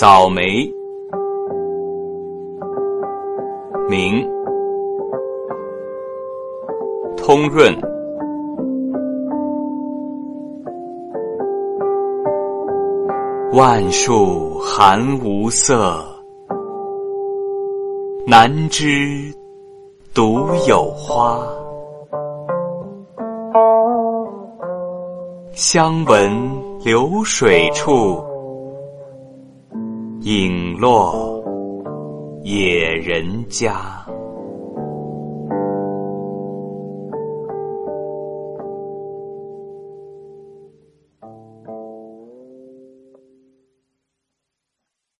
早梅，明，通润，万树寒无色，南枝独有花。相闻流水处，影落野人家。